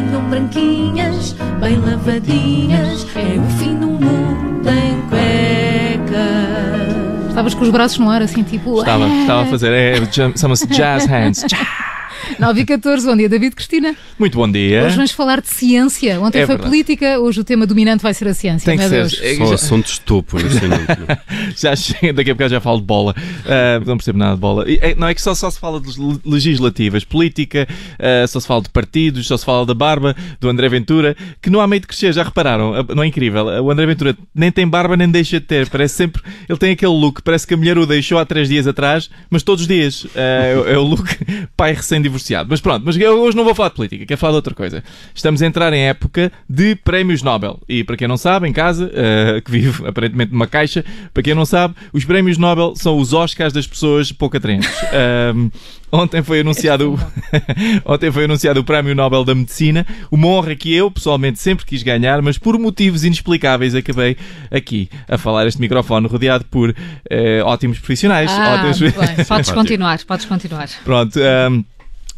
venham branquinhas, bem lavadinhas, é o fim do mundo em cuecas. Estavas com os braços no ar, assim, tipo. Estava, estava a fazer, é, chama-se Jazz Hands. 9 e 14, bom dia, David Cristina. Muito bom dia. Hoje vamos falar de ciência. Ontem É foi verdade. política, hoje o tema dominante vai ser a ciência. Tem que meu ser. Deus. É, São já- assuntos topo é? Já chega, daqui a bocado já falo de bola. Ah, não percebo nada de bola. E, é, não é que só, só se fala de le- legislativas, política, ah, só se fala de partidos, só se fala da barba, do André Ventura, que não há meio de crescer, já repararam? Ah, Não é incrível? O André Ventura nem tem barba nem deixa de ter. Parece sempre. Ele tem aquele look, parece que a mulher o deixou há três dias atrás, mas todos os dias. É, é o look pai recém-divorciado. Mas pronto, mas eu hoje não vou falar de política, quero falar de outra coisa. Estamos a entrar em época de prémios Nobel. E para quem não sabe, em casa, ah, que vive aparentemente numa caixa, para quem não sabe, os prémios Nobel são os Oscars das pessoas pouco atraentes. Ahm, ontem foi anunciado o- ontem foi anunciado o Prémio Nobel da Medicina, uma honra que eu pessoalmente sempre quis ganhar, mas por motivos inexplicáveis acabei aqui a falar este microfone rodeado por eh, ótimos profissionais. Ah, ótimos... bem. Podes continuar, podes continuar. Pronto. ahm,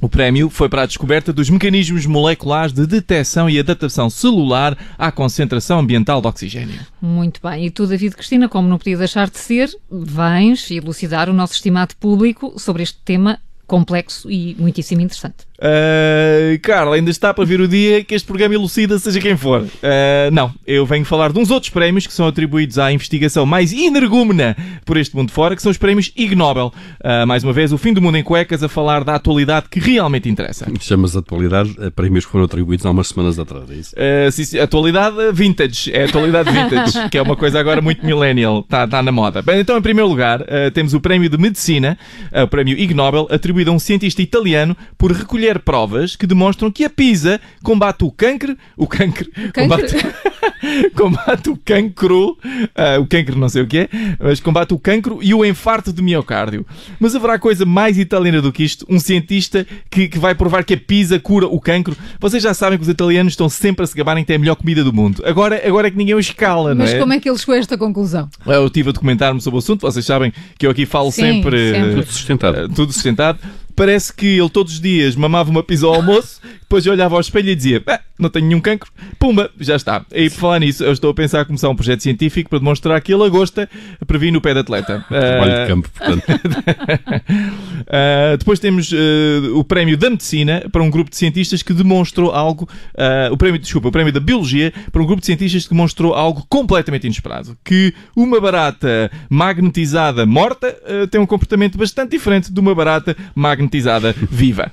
o prémio foi para a descoberta dos mecanismos moleculares de detecção e adaptação celular à concentração ambiental de oxigênio. Muito bem. E tu, David Cristina, como não podia deixar de ser, vens elucidar o nosso estimado público sobre este tema complexo e muitíssimo interessante. Uh, Carla, ainda está para vir o dia que este programa elucida seja quem for. Uh, não, eu venho falar de uns outros prémios que são atribuídos à investigação mais energúmena por este mundo fora, que são os prémios Ig Nobel. Uh, mais uma vez, o fim do mundo em cuecas a falar da atualidade que realmente interessa. Chamas de atualidade a prémios que foram atribuídos há umas semanas atrás, é isso? Uh, sim, sim, atualidade vintage, é atualidade vintage, que é uma coisa agora muito millennial, está tá na moda. Bem, então, em primeiro lugar, uh, temos o prémio de Medicina, uh, o prémio Ig Nobel, atribuído a um cientista italiano por recolher provas que demonstram que a pizza combate o cancro, o cancro, combate, combate o cancro, uh, o cancro não sei o que é, mas combate o cancro e o infarto de miocárdio. Mas haverá coisa mais italiana do que isto? Um cientista que, que vai provar que a pizza cura o cancro? Vocês já sabem que os italianos estão sempre a se gabarem que têm a melhor comida do mundo. Agora, agora é que ninguém os escala, não Mas é? como é que ele chegou a esta conclusão? Eu estive a documentar-me sobre o assunto, vocês sabem que eu aqui falo Sim, sempre, sempre. eh, Tudo sustentado. tudo sustentado. Parece que ele todos os dias mamava uma pizza ao almoço, depois eu olhava ao espelho e dizia: "Ah, não tenho nenhum cancro, pumba, já está. E por falar nisso, eu estou a pensar a começar um projeto científico para demonstrar que a lagosta previne o pé de atleta. Trabalho Ah, de campo, portanto. Uh, depois temos uh, o prémio da medicina para um grupo de cientistas que demonstrou algo, uh, o prémio, desculpa, o prémio da biologia para um grupo de cientistas que demonstrou algo completamente inesperado, que uma barata magnetizada morta uh, tem um comportamento bastante diferente de uma barata magnetizada viva.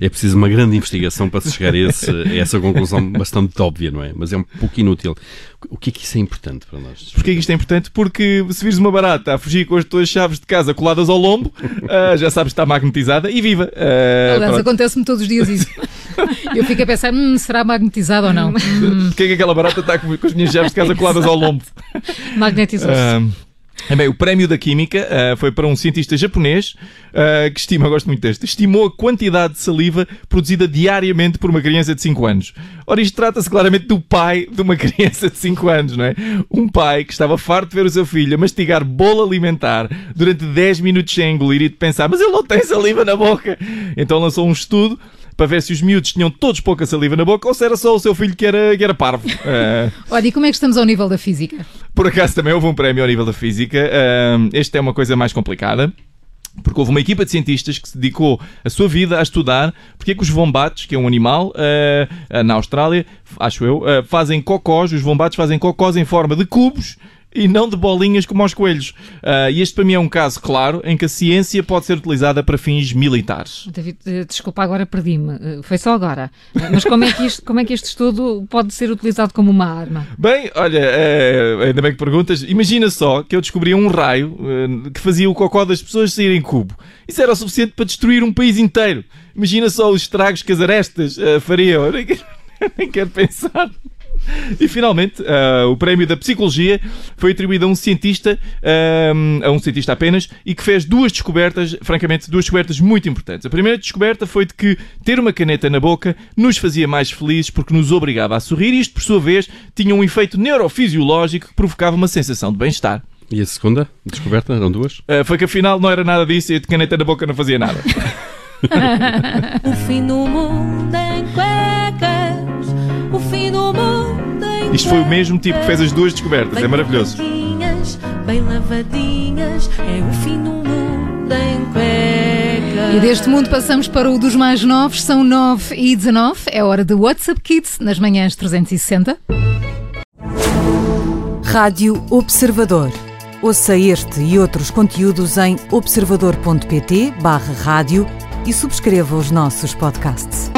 É preciso uma grande investigação para se chegar a, esse- a essa conclusão bastante óbvia, não é? Mas é um pouco inútil. O que é que isso é importante para nós? Porquê que isto é importante? Porque se vires uma barata a fugir com as tuas chaves de casa coladas ao lombo, uh, já sabes que está magnetizada e viva. Uh, Aliás, acontece-me todos os dias isso. Eu fico a pensar, hum, será magnetizado ou não? Porquê que aquela barata está com com as minhas chaves de casa coladas ao lombo? Magnetizou-se. É bem, o prémio da Química ah, foi para um cientista japonês ah, que estima, eu gosto muito deste, estimou a quantidade de saliva produzida diariamente por uma criança de 5 anos. Ora, isto trata-se claramente do pai de uma criança de 5 anos, não é? Um pai que estava farto de ver o seu filho a mastigar bolo alimentar durante 10 minutos sem engolir e de pensar, mas ele não tem saliva na boca. Então lançou um estudo para ver se os miúdos tinham todos pouca saliva na boca ou se era só o seu filho que era, que era parvo. Ah, Olha, e como é que estamos ao nível da física? Por acaso também houve um prémio ao nível da física. Ahm, este é uma coisa mais complicada. Porque houve uma equipa de cientistas que se dedicou a sua vida a estudar porque é que os vombates, que é um animal ah, na Austrália, acho eu, ah, fazem cocós, os vombates fazem cocós em forma de cubos e não de bolinhas como aos coelhos. Ah, e este para mim é um caso claro em que a ciência pode ser utilizada para fins militares. David, eh, desculpa, agora perdi-me. Eh, Foi só agora. Eh, Mas como é, que isto, como é que este estudo pode ser utilizado como uma arma? Bem, olha, eh, ainda bem que perguntas. Imagina só que eu descobria um raio que fazia o cocó das pessoas saírem cubo. Isso era o suficiente para destruir um país inteiro. Imagina só os estragos que as arestas eh, fariam. Eu nem quero, nem quero pensar. E finalmente, ah, o prémio da psicologia foi atribuído a um cientista, ah, a um cientista apenas, e que fez duas descobertas, francamente, duas descobertas muito importantes. A primeira descoberta foi de que ter uma caneta na boca nos fazia mais felizes porque nos obrigava a sorrir, e isto, por sua vez, tinha um efeito neurofisiológico que provocava uma sensação de bem-estar. E a segunda descoberta? Eram duas? Ah, foi que afinal não era nada disso e a caneta na boca não fazia nada. O fim do mundo em Isto foi o mesmo tipo que fez as duas descobertas. É maravilhoso. Bem lavadinhas, é o fim do mundo em cuecas. E deste mundo passamos para o dos mais novos, são 9 e 19. É hora de WhatsApp Kids nas manhãs 360. Rádio Observador. Ouça este e outros conteúdos em observador.pt/barra rádio e subscreva os nossos podcasts.